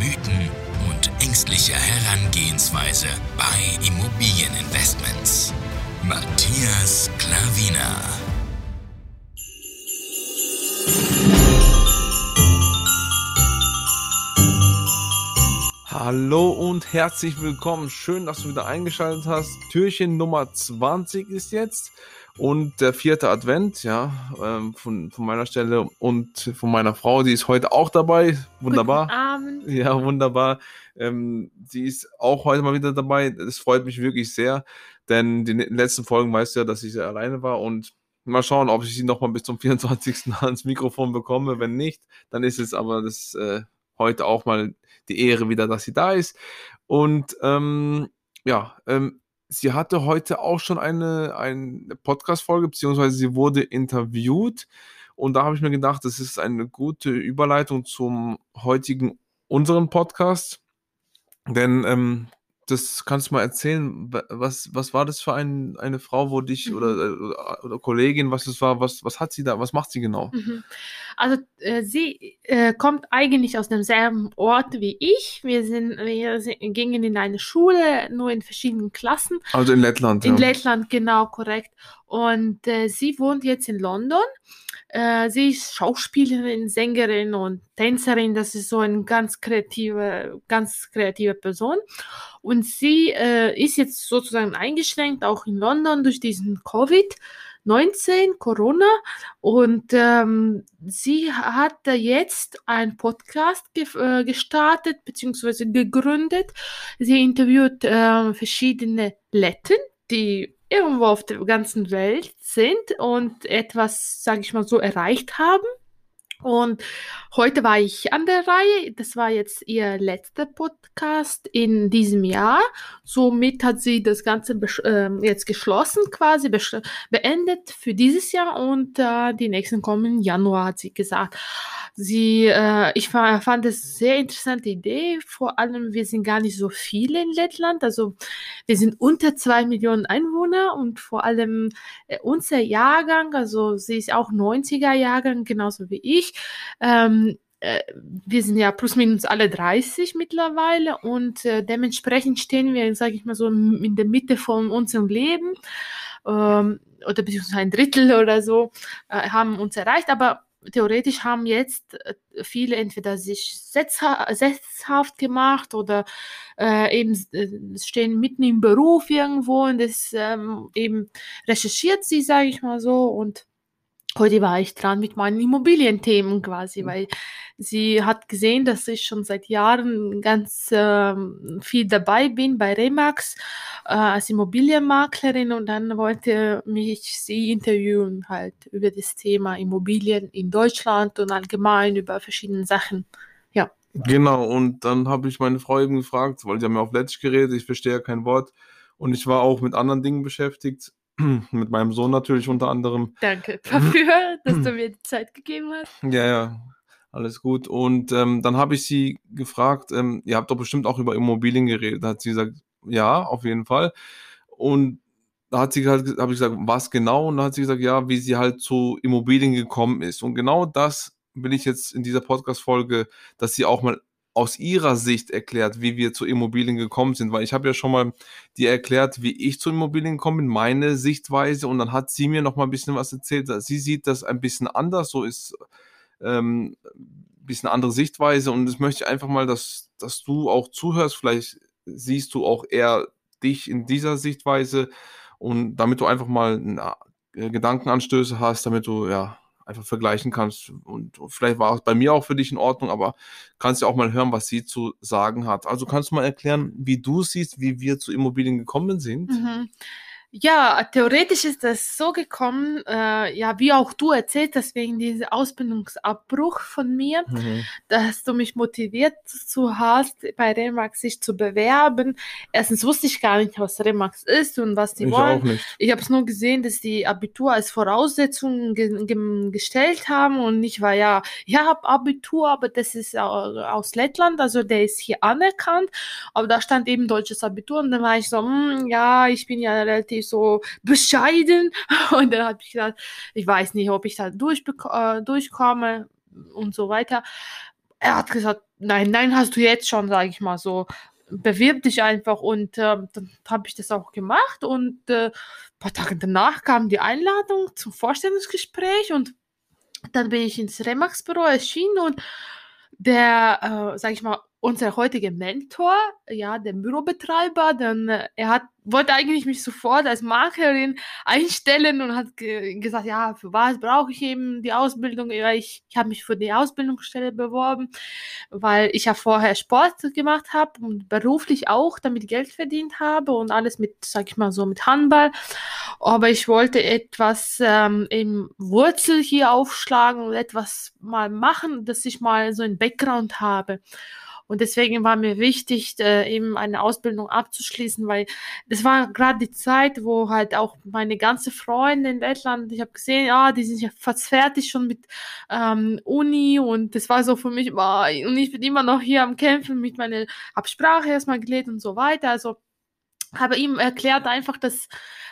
Mythen und ängstliche Herangehensweise bei Immobilieninvestments. Matthias Klavina. Hallo und herzlich willkommen. Schön, dass du wieder eingeschaltet hast. Türchen Nummer 20 ist jetzt und der vierte Advent, ja, ähm, von, von meiner Stelle und von meiner Frau, die ist heute auch dabei. Wunderbar. Guten Abend. Ja, wunderbar. Ähm, sie ist auch heute mal wieder dabei. Das freut mich wirklich sehr, denn die letzten Folgen weißt du ja, dass ich sehr alleine war und mal schauen, ob ich sie noch mal bis zum 24. ans Mikrofon bekomme. Wenn nicht, dann ist es aber das äh, heute auch mal die Ehre wieder, dass sie da ist. Und ähm, ja, ähm, sie hatte heute auch schon eine, eine Podcast-Folge, beziehungsweise sie wurde interviewt. Und da habe ich mir gedacht, das ist eine gute Überleitung zum heutigen unseren Podcast. Denn ähm, das kannst du mal erzählen. Was, was war das für ein, eine Frau, wo dich oder, Mhm. oder, oder Kollegin, was es war, was, was hat sie da, was macht sie genau? Mhm. Also äh, sie äh, kommt eigentlich aus demselben Ort wie ich. Wir sind, wir sind, gingen in eine Schule, nur in verschiedenen Klassen. Also in Lettland. In ja. Lettland, genau, korrekt. Und äh, sie wohnt jetzt in London. Äh, sie ist Schauspielerin, Sängerin und Tänzerin. Das ist so eine ganz kreative, ganz kreative Person. Und sie äh, ist jetzt sozusagen eingeschränkt, auch in London durch diesen Covid-19, Corona. Und ähm, sie hat jetzt einen Podcast ge äh, gestartet bzw. gegründet. Sie interviewt äh, verschiedene Letten, die irgendwo auf der ganzen Welt sind und etwas, sage ich mal so, erreicht haben. Und heute war ich an der Reihe. Das war jetzt ihr letzter Podcast in diesem Jahr. Somit hat sie das Ganze äh, jetzt geschlossen, quasi beendet für dieses Jahr und äh, die nächsten kommen Januar, hat sie gesagt. Sie, äh, ich fand es sehr interessante Idee. Vor allem, wir sind gar nicht so viele in Lettland. Also wir sind unter zwei Millionen Einwohner und vor allem äh, unser Jahrgang, also sie ist auch 90er Jahrgang, genauso wie ich. Ähm, äh, wir sind ja plus minus alle 30 mittlerweile und äh, dementsprechend stehen wir, sage ich mal so, in der Mitte von unserem Leben ähm, oder beziehungsweise ein Drittel oder so äh, haben uns erreicht, aber theoretisch haben jetzt äh, viele entweder sich setzha setzhaft gemacht oder äh, eben äh, stehen mitten im Beruf irgendwo und das ähm, eben recherchiert sie, sage ich mal so und heute war ich dran mit meinen Immobilienthemen quasi, weil sie hat gesehen, dass ich schon seit Jahren ganz äh, viel dabei bin bei Remax äh, als Immobilienmaklerin und dann wollte mich sie interviewen halt über das Thema Immobilien in Deutschland und allgemein über verschiedene Sachen. Ja. Genau, und dann habe ich meine Frau eben gefragt, weil sie haben ja auf Lettisch geredet, ich verstehe ja kein Wort und ich war auch mit anderen Dingen beschäftigt mit meinem Sohn natürlich unter anderem. Danke dafür, dass du mir die Zeit gegeben hast. Ja, ja, alles gut. Und ähm, dann habe ich sie gefragt, ähm, ihr habt doch bestimmt auch über Immobilien geredet. Da hat sie gesagt, ja, auf jeden Fall. Und da hat sie halt, habe ich gesagt, was genau? Und dann hat sie gesagt, ja, wie sie halt zu Immobilien gekommen ist. Und genau das will ich jetzt in dieser Podcast-Folge, dass sie auch mal aus ihrer Sicht erklärt, wie wir zu Immobilien gekommen sind, weil ich habe ja schon mal dir erklärt, wie ich zu Immobilien gekommen bin, meine Sichtweise. Und dann hat sie mir noch mal ein bisschen was erzählt. Sie sieht das ein bisschen anders, so ist ähm, ein bisschen andere Sichtweise. Und das möchte ich einfach mal, dass, dass du auch zuhörst, vielleicht siehst du auch eher dich in dieser Sichtweise. Und damit du einfach mal na, Gedankenanstöße hast, damit du ja einfach vergleichen kannst. Und vielleicht war es bei mir auch für dich in Ordnung, aber kannst ja auch mal hören, was sie zu sagen hat. Also kannst du mal erklären, wie du siehst, wie wir zu Immobilien gekommen sind? Mhm. Ja, theoretisch ist das so gekommen, äh, ja, wie auch du erzählt hast, wegen diesem Ausbildungsabbruch von mir, Mhm. dass du mich motiviert zu hast, bei Remax sich zu bewerben. Erstens wusste ich gar nicht, was Remax ist und was die Ich wollen. auch nicht. Ich habe es nur gesehen, dass die Abitur als Voraussetzung ge ge gestellt haben und ich war ja, ich habe Abitur, aber das ist au- aus Lettland, also der ist hier anerkannt, aber da stand eben deutsches Abitur und dann war ich so, hm, ja, ich bin ja relativ so bescheiden. Und dann habe ich gedacht, ich weiß nicht, ob ich da äh, durchkomme und so weiter. Er hat gesagt, nein, nein, hast du jetzt schon, sage ich mal so. Bewirb dich einfach. Und äh, dann habe ich das auch gemacht. Und äh, ein paar Tage danach kam die Einladung zum Vorstellungsgespräch. Und dann bin ich ins Remax-Büro erschienen. Und der, äh, sag ich mal, unser heutiger Mentor, ja, der Bürobetreiber, dann, äh, er hat, wollte eigentlich mich sofort als Maklerin einstellen und hat ge gesagt, ja, für was brauche ich eben die Ausbildung? Ja, ich, ich habe mich für die Ausbildungsstelle beworben, weil ich ja vorher Sport gemacht habe und beruflich auch damit Geld verdient habe und alles mit, sag ich mal so, mit Handball. Aber ich wollte etwas ähm, im Wurzel hier aufschlagen und etwas mal machen, dass ich mal so einen Background habe. Und deswegen war mir wichtig, äh, eben eine Ausbildung abzuschließen, weil das war gerade die Zeit, wo halt auch meine ganze Freunde in Lettland, ich habe gesehen, ja, die sind ja fast fertig schon mit ähm, Uni und das war so für mich, boah, und ich bin immer noch hier am Kämpfen mit meiner Absprache erstmal gelegt und so weiter. Also habe ihm erklärt einfach, dass,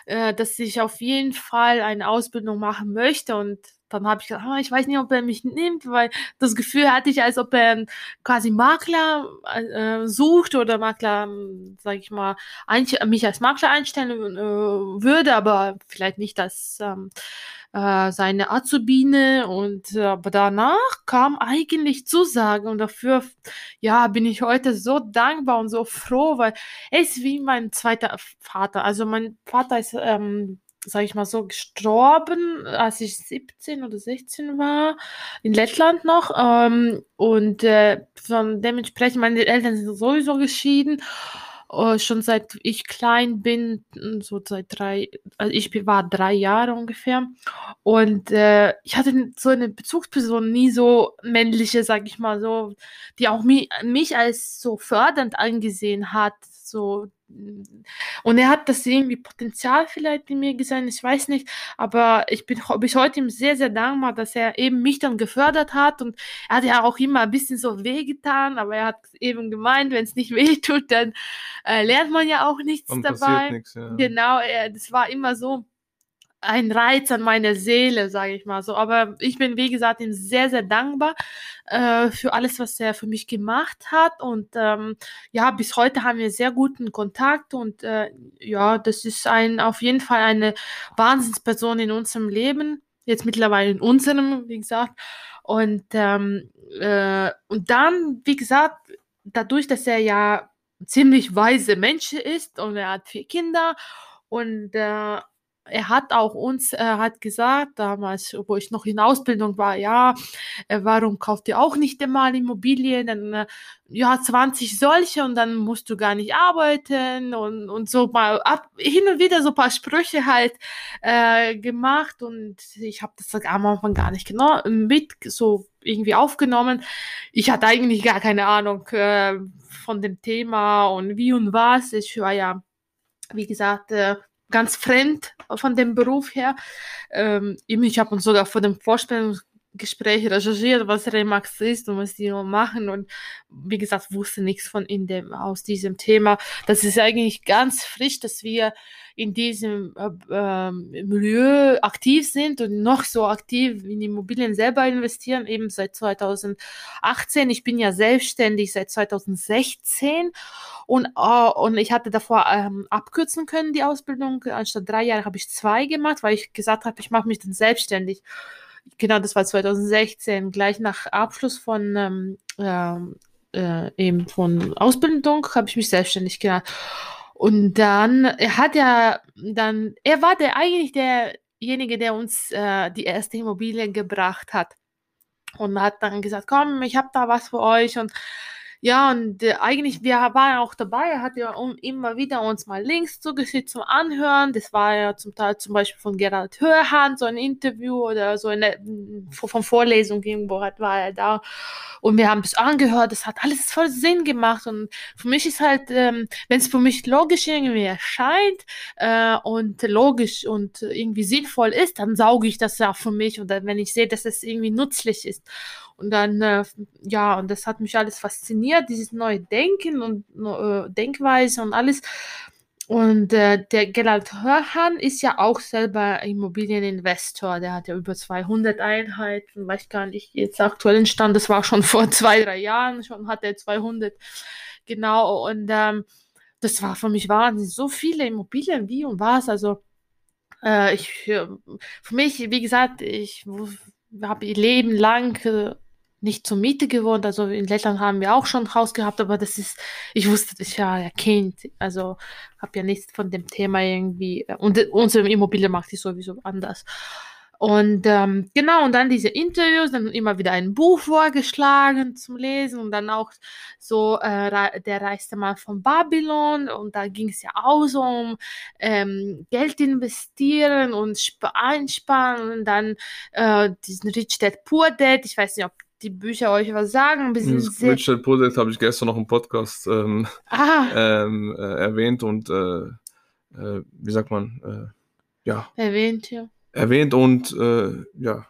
äh, dass ich auf jeden Fall eine Ausbildung machen möchte und dann habe ich gesagt, ah, ich weiß nicht, ob er mich nimmt, weil das Gefühl hatte ich, als ob er einen quasi Makler äh, sucht oder Makler, sage ich mal, mich als Makler einstellen äh, würde, aber vielleicht nicht als ähm, äh, seine Azubine und äh, aber danach kam eigentlich Zusage und dafür ja bin ich heute so dankbar und so froh, weil er ist wie mein zweiter Vater. Also mein Vater ist ähm, sage ich mal so, gestorben, als ich 17 oder 16 war, in Lettland noch. Ähm, und äh, von dementsprechend, meine Eltern sind sowieso geschieden. Äh, schon seit ich klein bin, so seit drei, also ich war drei Jahre ungefähr. Und äh, ich hatte so eine Bezugsperson nie so männliche, sag ich mal so, die auch mi mich als so fördernd angesehen hat. So, und er hat das irgendwie Potenzial vielleicht in mir gesehen, ich weiß nicht, aber ich bin bis heute ihm sehr, sehr dankbar, dass er eben mich dann gefördert hat und er hat ja auch immer ein bisschen so wehgetan, aber er hat eben gemeint, wenn es nicht weh tut, dann äh, lernt man ja auch nichts Dann dabei. nichts, ja. Genau, er, das war immer so ein Reiz an meiner Seele, sage ich mal so. Aber ich bin, wie gesagt, ihm sehr, sehr dankbar äh, für alles, was er für mich gemacht hat. Und ähm, ja, bis heute haben wir sehr guten Kontakt. Und äh, ja, das ist ein auf jeden Fall eine Wahnsinnsperson in unserem Leben. Jetzt mittlerweile in unserem, wie gesagt. Und, ähm, äh, und dann, wie gesagt, dadurch, dass er ja ziemlich weise Mensch ist und er hat vier Kinder und äh, er hat auch uns, er hat gesagt, damals, wo ich noch in Ausbildung war, ja, äh, warum kauft ihr auch nicht einmal Immobilien? Dann, äh, ja, 20 solche und dann musst du gar nicht arbeiten und, und so mal ab, hin und wieder so ein paar Sprüche halt äh, gemacht und ich habe das am Anfang gar nicht genau mit so irgendwie aufgenommen. Ich hatte eigentlich gar keine Ahnung äh, von dem Thema und wie und was. Ich war ja, wie gesagt, äh, ganz fremd von dem Beruf her. Ähm, ich habe uns sogar vor dem Vorstellungsgespräch recherchiert, was Remax ist und was die machen und wie gesagt, wusste nichts von in dem, aus diesem Thema. Das ist eigentlich ganz frisch, dass wir in diesem äh, ähm, Milieu aktiv sind und noch so aktiv in Immobilien selber investieren, eben seit 2018. Ich bin ja selbstständig seit 2016 und, äh, und ich hatte davor ähm, abkürzen können, die Ausbildung. Anstatt drei Jahre habe ich zwei gemacht, weil ich gesagt habe, ich mache mich dann selbstständig. Genau, das war 2016, gleich nach Abschluss von ähm, ähm, äh, eben von Ausbildung habe ich mich selbstständig gemacht. Und dann, er hat ja dann, er war der eigentlich derjenige, der uns äh, die erste Immobilie gebracht hat. Und hat dann gesagt, komm, ich habe da was für euch. Und Ja, und äh, eigentlich, wir waren auch dabei, er hat ja um, immer wieder uns mal Links zugeschickt zum Anhören. Das war ja zum Teil zum Beispiel von Gerald Hörhan, so ein Interview oder so eine von Vorlesung irgendwo hat, war er da. Und wir haben das angehört, das hat alles voll Sinn gemacht. Und für mich ist halt, ähm, wenn es für mich logisch irgendwie erscheint äh, und logisch und irgendwie sinnvoll ist, dann sauge ich das ja für mich. Oder wenn ich sehe, dass es irgendwie nützlich ist. Und dann, äh, ja, und das hat mich alles fasziniert, dieses neue Denken und äh, Denkweise und alles. Und äh, der Gerald Hörhan ist ja auch selber Immobilieninvestor. Der hat ja über 200 Einheiten, weiß gar nicht, jetzt aktuellen Stand, das war schon vor zwei, drei Jahren, schon hat er 200. Genau, und ähm, das war für mich wahnsinnig. So viele Immobilien, wie und was. Also, äh, ich, für mich, wie gesagt, ich habe ihr Leben lang äh, nicht zur Miete gewohnt. Also in Lettland haben wir auch schon ein Haus gehabt, aber das ist, ich wusste das ja, ja Kind. Also habe ja nichts von dem Thema irgendwie. Und unsere Immobilienmarkt ist sowieso anders. Und ähm, genau, und dann diese Interviews, dann immer wieder ein Buch vorgeschlagen zum Lesen und dann auch so äh, der reichste Mann von Babylon und da ging es ja auch so um ähm, Geld investieren und einsparen und dann äh, diesen Rich Dad Poor Dad, ich weiß nicht, ob die Bücher euch was sagen. Rich Dad Poor Dad habe ich gestern noch im Podcast ähm, ähm, äh, erwähnt und äh, äh, wie sagt man, äh, ja. Erwähnt, ja. Erwähnt und äh, ja,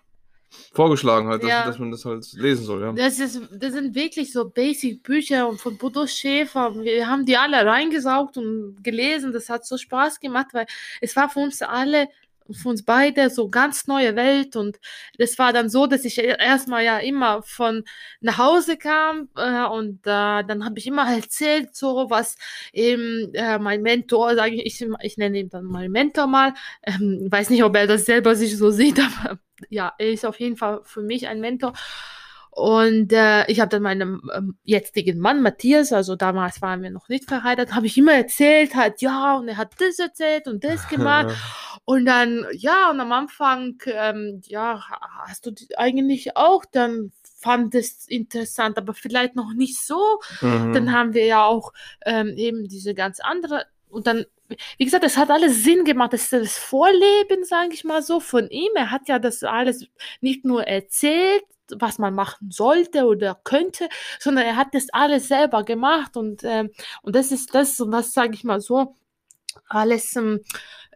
vorgeschlagen halt, dass, ja. dass, man das halt lesen soll, ja. Das, ist, das sind wirklich so Basic-Bücher von Bodo Schäfer. Wir haben die alle reingesaugt und gelesen. Das hat so Spaß gemacht, weil es war für uns alle für uns beide so ganz neue Welt. Und das war dann so, dass ich e-, erstmal ja immer von nach Hause kam äh, und äh, dann habe ich immer erzählt so was eben äh, mein Mentor sage ich, ich ich nenne ihn dann mal Mentor mal. Ähm, weiß nicht ob er das selber sich so sieht aber ja er ist auf jeden Fall für mich ein Mentor. Und äh, ich habe dann meinem ähm, jetzigen Mann Matthias, also damals waren wir noch nicht verheiratet, habe ich immer erzählt, halt, ja, und er hat das erzählt und das gemacht. und dann, ja, und am Anfang, ähm, ja, hast du eigentlich auch dann fand es interessant, aber vielleicht noch nicht so. Mhm. Dann haben wir ja auch ähm, eben diese ganz andere und dann wie gesagt, es hat alles Sinn gemacht. Das ist das Vorleben, sage ich mal so, von ihm. Er hat ja das alles nicht nur erzählt, was man machen sollte oder könnte, sondern er hat das alles selber gemacht und, ähm, und das ist das, und das sage ich mal so, alles ähm,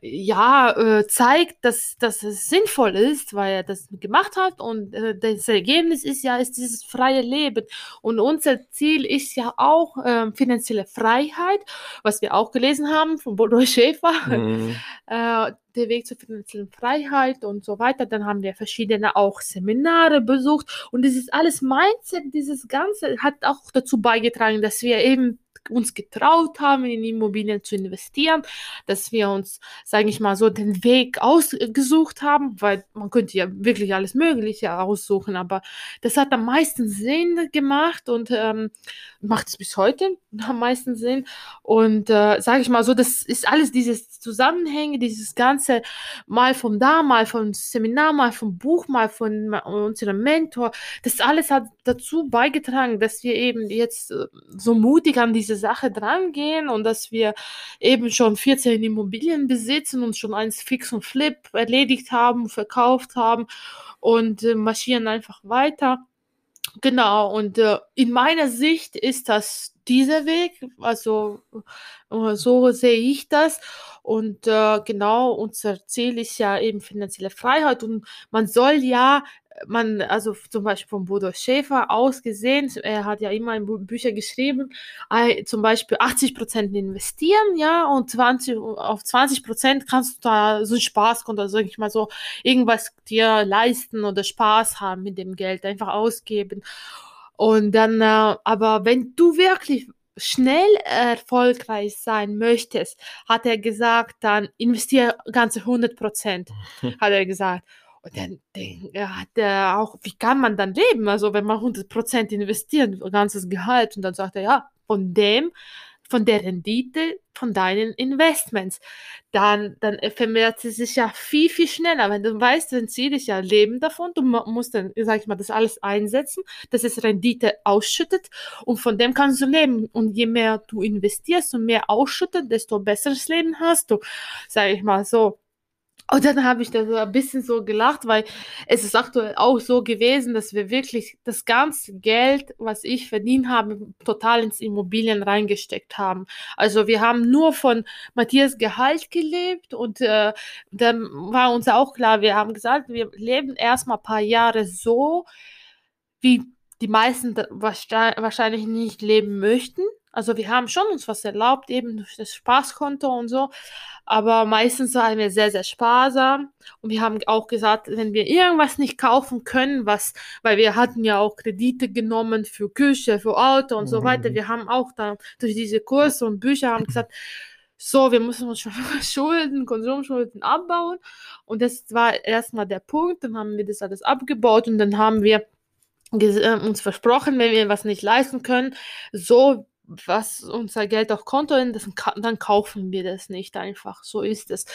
ja, äh, zeigt, dass, dass es sinnvoll ist, weil er das gemacht hat und äh, das Ergebnis ist ja, ist dieses freie Leben. Und unser Ziel ist ja auch äh, finanzielle Freiheit, was wir auch gelesen haben von Bodo Schäfer, mhm. äh, der Weg zur finanziellen Freiheit und so weiter. Dann haben wir verschiedene auch Seminare besucht und dieses alles Mindset, dieses Ganze hat auch dazu beigetragen, dass wir eben uns getraut haben, in Immobilien zu investieren, dass wir uns, sage ich mal so, den Weg ausgesucht haben, weil man könnte ja wirklich alles Mögliche aussuchen, aber das hat am meisten Sinn gemacht und ähm, macht es bis heute am meisten Sinn. Und äh, sage ich mal so, das ist alles dieses Zusammenhänge, dieses ganze mal vom da, mal vom Seminar, mal vom Buch, mal von unserem Mentor, das alles hat dazu beigetragen, dass wir eben jetzt äh, so mutig an diese Sache drangehen und dass wir eben schon 14 Immobilien besitzen und schon eins Fix und Flip erledigt haben, verkauft haben und äh, marschieren einfach weiter. Genau, und äh, in meiner Sicht ist das dieser Weg, also äh, so sehe ich das. Und äh, genau, unser Ziel ist ja eben finanzielle Freiheit und man soll ja man, also zum Beispiel von Bodo Schäfer ausgesehen, er hat ja immer in Bücher geschrieben, zum Beispiel 80 Prozent investieren, ja, und 20, auf 20 Prozent kannst du da so ein Spaßkonto, sag ich mal so, irgendwas dir leisten oder Spaß haben mit dem Geld, einfach ausgeben. Und dann, äh, aber wenn du wirklich schnell erfolgreich sein möchtest, hat er gesagt, dann investiere ganze 100 Prozent, hat er gesagt. Und dann denkt hat er auch, wie kann man dann leben? Also wenn man 100% investiert, ganzes Gehalt, und dann sagt er, ja, von dem von der Rendite von deinen Investments. Dann, dann vermehrt sie sich ja viel, viel schneller. Wenn du weißt, dein Ziel ist ja Leben davon, du musst dann, sag ich mal, das alles einsetzen, dass es Rendite ausschüttet und von dem kannst du leben. Und je mehr du investierst und mehr ausschüttet, desto besseres Leben hast du, sag ich mal so. Und dann habe ich da so ein bisschen so gelacht, weil es ist aktuell auch so gewesen, dass wir wirklich das ganze Geld, was ich verdient habe, total ins Immobilien reingesteckt haben. Also wir haben nur von Matthias Gehalt gelebt und äh, dann war uns auch klar, wir haben gesagt, wir leben erstmal ein paar Jahre so, wie die meisten wahrscheinlich nicht leben möchten. Also wir haben schon uns was erlaubt, eben durch das Spaßkonto und so. Aber meistens waren wir sehr, sehr sparsam. Und wir haben auch gesagt, wenn wir irgendwas nicht kaufen können, was, weil wir hatten ja auch Kredite genommen für Küche, für Auto und mhm. so weiter. Wir haben auch dann durch diese Kurse und Bücher haben gesagt, so, wir müssen uns schon Schulden, Konsumschulden abbauen. Und das war erstmal der Punkt. Dann haben wir das alles abgebaut und dann haben wir äh, uns versprochen, wenn wir was nicht leisten können, so was unser Geld auf Konto ist, dann kaufen wir das nicht einfach. So ist es.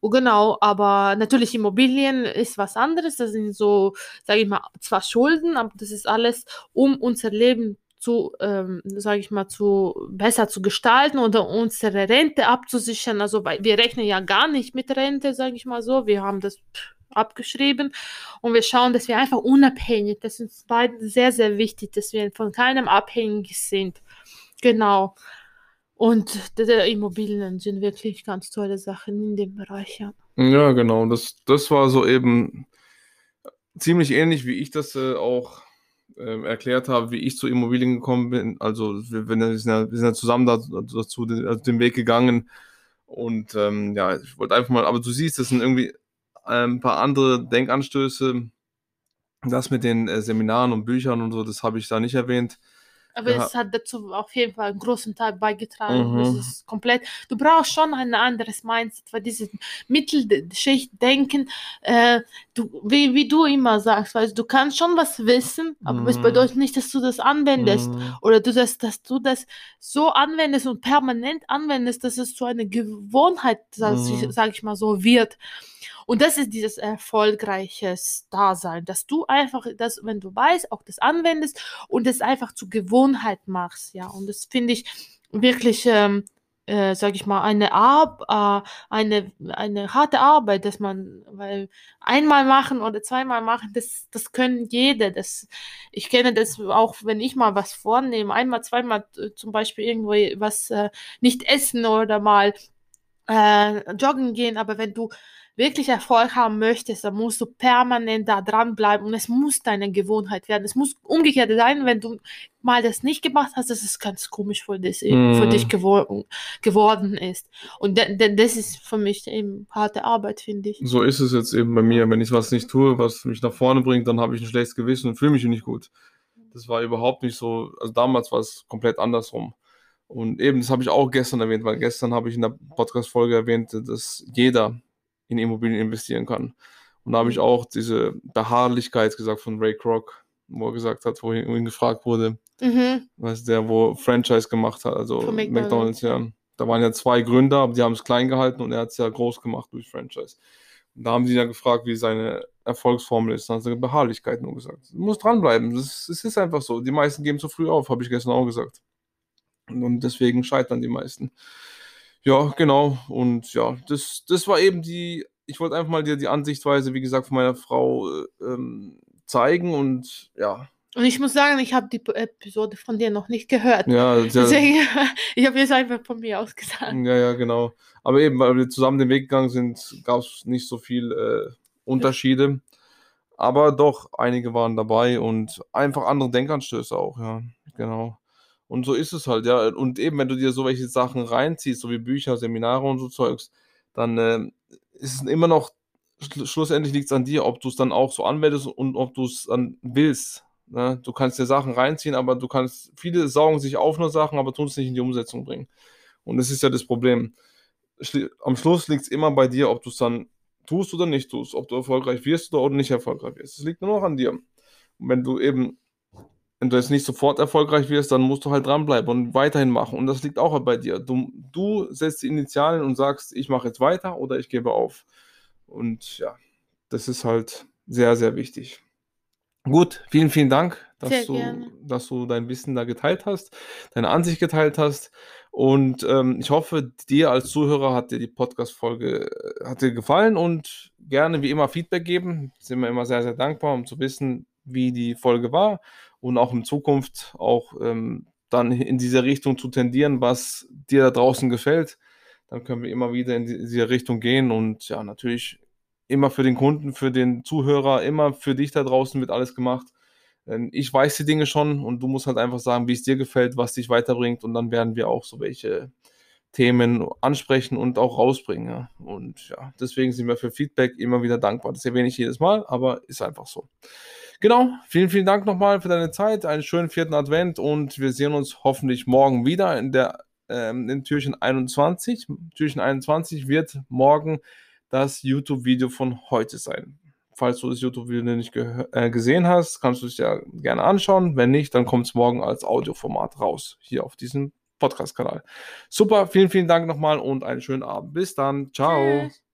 Oh, genau, aber natürlich Immobilien ist was anderes. Das sind so, sage ich mal, zwar Schulden, aber das ist alles, um unser Leben zu, ähm, sage ich mal, zu besser zu gestalten oder unsere Rente abzusichern. Also weil wir rechnen ja gar nicht mit Rente, sage ich mal so. Wir haben das abgeschrieben und wir schauen, dass wir einfach unabhängig, das ist uns beiden sehr, sehr wichtig, dass wir von keinem abhängig sind. Genau. Und die Immobilien sind wirklich ganz tolle Sachen in dem Bereich, ja. Ja, genau. Das, das war so eben ziemlich ähnlich, wie ich das äh, auch äh, erklärt habe, wie ich zu Immobilien gekommen bin. Also wir, wir, sind, ja, wir sind ja zusammen dazu den, also den Weg gegangen. Und ähm, ja, ich wollte einfach mal, aber du siehst, das sind irgendwie ein paar andere Denkanstöße. Das mit den äh, Seminaren und Büchern und so, das habe ich da nicht erwähnt. Aber ja. es hat dazu auf jeden Fall einen großen Teil beigetragen. Mhm. Das ist komplett. Du brauchst schon ein anderes Mindset, weil dieses Mittelschicht-Denken, äh, du, wie, wie du immer sagst, weil du kannst schon was wissen, aber mhm. es bedeutet nicht, dass du das anwendest. Mhm. Oder du das, dass du das so anwendest und permanent anwendest, dass es zu einer Gewohnheit, sag, mhm. sag ich mal so, wird. Und das ist dieses erfolgreiches Dasein, dass du einfach, das, wenn du weißt, auch das anwendest und es einfach zur Gewohnheit machst, ja. Und das finde ich wirklich, ähm, äh, sag ich mal, eine, Ar äh, eine, eine harte Arbeit, dass man, weil einmal machen oder zweimal machen, das, das können jede. Das, ich kenne das auch, wenn ich mal was vornehme, einmal, zweimal äh, zum Beispiel irgendwo was äh, nicht essen oder mal äh, joggen gehen, aber wenn du wirklich Erfolg haben möchtest, dann musst du permanent da dranbleiben und es muss deine Gewohnheit werden. Es muss umgekehrt sein, wenn du mal das nicht gemacht hast, dass es ganz komisch für dich, mm. für dich gewor geworden ist. Und das ist für mich eben harte Arbeit, finde ich. So ist es jetzt eben bei mir. Wenn ich was nicht tue, was mich nach vorne bringt, dann habe ich ein schlechtes Gewissen und fühle mich nicht gut. Das war überhaupt nicht so, also damals war es komplett andersrum. Und eben, das habe ich auch gestern erwähnt, weil gestern habe ich in der Podcast-Folge erwähnt, dass jeder in Immobilien investieren kann. Und da habe ich auch diese Beharrlichkeit gesagt von Ray Kroc, wo er gesagt hat, wo ihn gefragt wurde, mhm. was der, wo Franchise gemacht hat, also McDonald's. McDonald's, ja. Da waren ja zwei Gründer, aber die haben es klein gehalten und er hat es ja groß gemacht durch Franchise. Und da haben sie ja gefragt, wie seine Erfolgsformel ist. Dann hat er Beharrlichkeit nur gesagt. Du musst dranbleiben. Es ist einfach so. Die meisten geben zu früh auf, habe ich gestern auch gesagt. Und deswegen scheitern die meisten. Ja, genau. Und ja, das, das war eben die, ich wollte einfach mal dir die Ansichtweise, wie gesagt, von meiner Frau äh, ähm, zeigen und ja. Und ich muss sagen, ich habe die Episode von dir noch nicht gehört. Ja, deswegen, ich habe jetzt einfach von mir aus gesagt. Ja, ja, genau. Aber eben, weil wir zusammen den Weg gegangen sind, gab es nicht so viel äh, Unterschiede. Aber doch, einige waren dabei und einfach andere Denkanstöße auch, ja, genau. Und so ist es halt, ja. Und eben, wenn du dir so welche Sachen reinziehst, so wie Bücher, Seminare und so Zeugs, dann äh, ist es immer noch, schl schlussendlich liegt es an dir, ob du es dann auch so anwendest und ob du es dann willst. Ne? Du kannst dir Sachen reinziehen, aber du kannst, viele saugen sich auf nur Sachen, aber tun es nicht in die Umsetzung bringen. Und das ist ja das Problem. Am Schluss liegt es immer bei dir, ob du es dann tust oder nicht tust, ob du erfolgreich wirst oder nicht erfolgreich wirst. Es liegt nur noch an dir. Und wenn du eben wenn du jetzt nicht sofort erfolgreich wirst, dann musst du halt dranbleiben und weiterhin machen. Und das liegt auch bei dir. Du, du setzt die Initialen und sagst, ich mache jetzt weiter oder ich gebe auf. Und ja, das ist halt sehr, sehr wichtig. Gut, vielen, vielen Dank, dass du, dass du dein Wissen da geteilt hast, deine Ansicht geteilt hast. Und ähm, ich hoffe, dir als Zuhörer hat dir die Podcast-Folge äh, hat dir gefallen und gerne wie immer Feedback geben. Sind wir immer sehr, sehr dankbar, um zu wissen, wie die Folge war und auch in Zukunft auch ähm, dann in diese Richtung zu tendieren, was dir da draußen gefällt. Dann können wir immer wieder in diese Richtung gehen und ja, natürlich immer für den Kunden, für den Zuhörer, immer für dich da draußen wird alles gemacht. Ich weiß die Dinge schon und du musst halt einfach sagen, wie es dir gefällt, was dich weiterbringt und dann werden wir auch so welche Themen ansprechen und auch rausbringen. Ja. Und ja, deswegen sind wir für Feedback immer wieder dankbar. Das erwähne ich jedes Mal, aber ist einfach so. Genau, vielen, vielen Dank nochmal für deine Zeit, einen schönen vierten Advent und wir sehen uns hoffentlich morgen wieder in der ähm, in Türchen 21. Türchen 21 wird morgen das YouTube-Video von heute sein. Falls du das YouTube-Video nicht äh, gesehen hast, kannst du es ja gerne anschauen. Wenn nicht, dann kommt es morgen als Audioformat raus, hier auf diesem Podcast-Kanal. Super, vielen, vielen Dank nochmal und einen schönen Abend. Bis dann. Ciao. Tschüss.